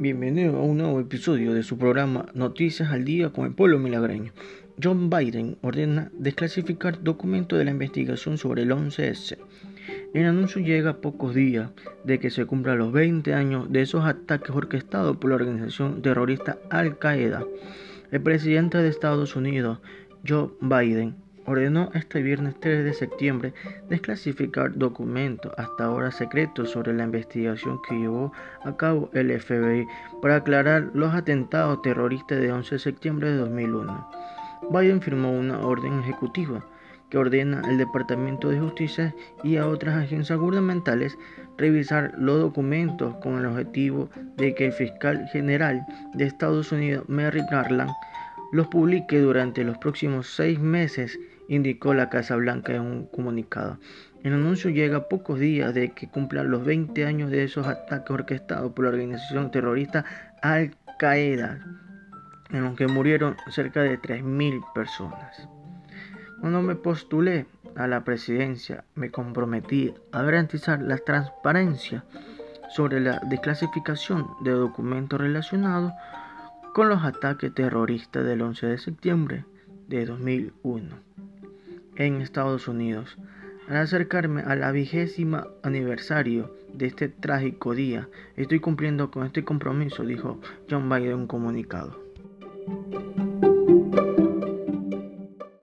Bienvenido a un nuevo episodio de su programa Noticias al Día con el pueblo milagreño. John Biden ordena desclasificar documentos de la investigación sobre el 11S. El anuncio llega a pocos días de que se cumplan los 20 años de esos ataques orquestados por la organización terrorista Al Qaeda. El presidente de Estados Unidos, Joe Biden, ordenó este viernes 3 de septiembre desclasificar documentos hasta ahora secretos sobre la investigación que llevó a cabo el FBI para aclarar los atentados terroristas de 11 de septiembre de 2001. Biden firmó una orden ejecutiva que ordena al Departamento de Justicia y a otras agencias gubernamentales revisar los documentos con el objetivo de que el fiscal general de Estados Unidos, Merrick Garland, los publique durante los próximos seis meses, indicó la Casa Blanca en un comunicado. El anuncio llega pocos días de que cumplan los 20 años de esos ataques orquestados por la organización terrorista Al Qaeda, en los que murieron cerca de 3.000 personas. Cuando me postulé a la presidencia, me comprometí a garantizar la transparencia sobre la desclasificación de documentos relacionados con los ataques terroristas del 11 de septiembre de 2001 en Estados Unidos. Al acercarme a la vigésima aniversario de este trágico día, estoy cumpliendo con este compromiso, dijo John Biden en un comunicado.